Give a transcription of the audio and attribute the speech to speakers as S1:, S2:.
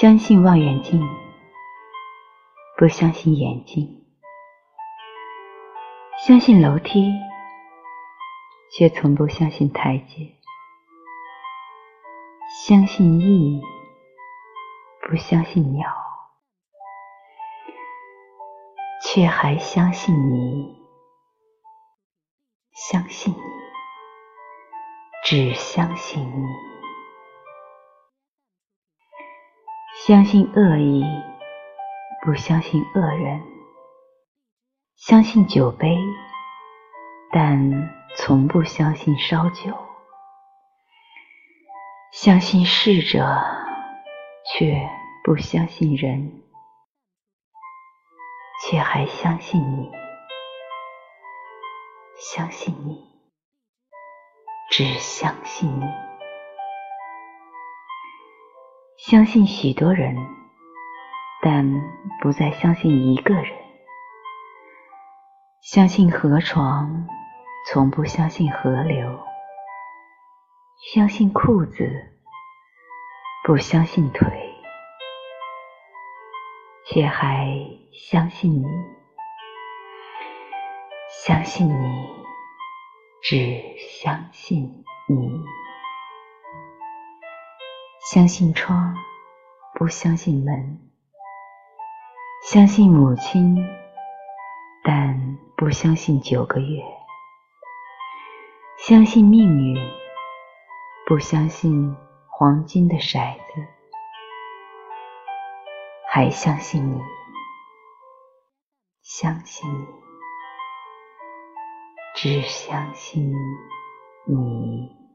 S1: 相信望远镜，不相信眼睛；相信楼梯，却从不相信台阶；相信翼，不相信鸟，却还相信你。相信你，只相信你。相信恶意，不相信恶人；相信酒杯，但从不相信烧酒；相信逝者，却不相信人，却还相信你。相信你，只相信你。相信许多人，但不再相信一个人。相信河床，从不相信河流。相信裤子，不相信腿，却还相信你。相信你，只相信。相信窗，不相信门；相信母亲，但不相信九个月；相信命运，不相信黄金的骰子；还相信你，相信你，只相信你。